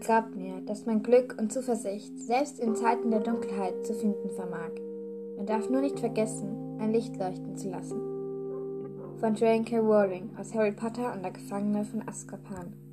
gab mir, dass man Glück und Zuversicht selbst in Zeiten der Dunkelheit zu finden vermag. Man darf nur nicht vergessen, ein Licht leuchten zu lassen. Von Joanne K. Rowling aus Harry Potter und der Gefangene von Azkaban.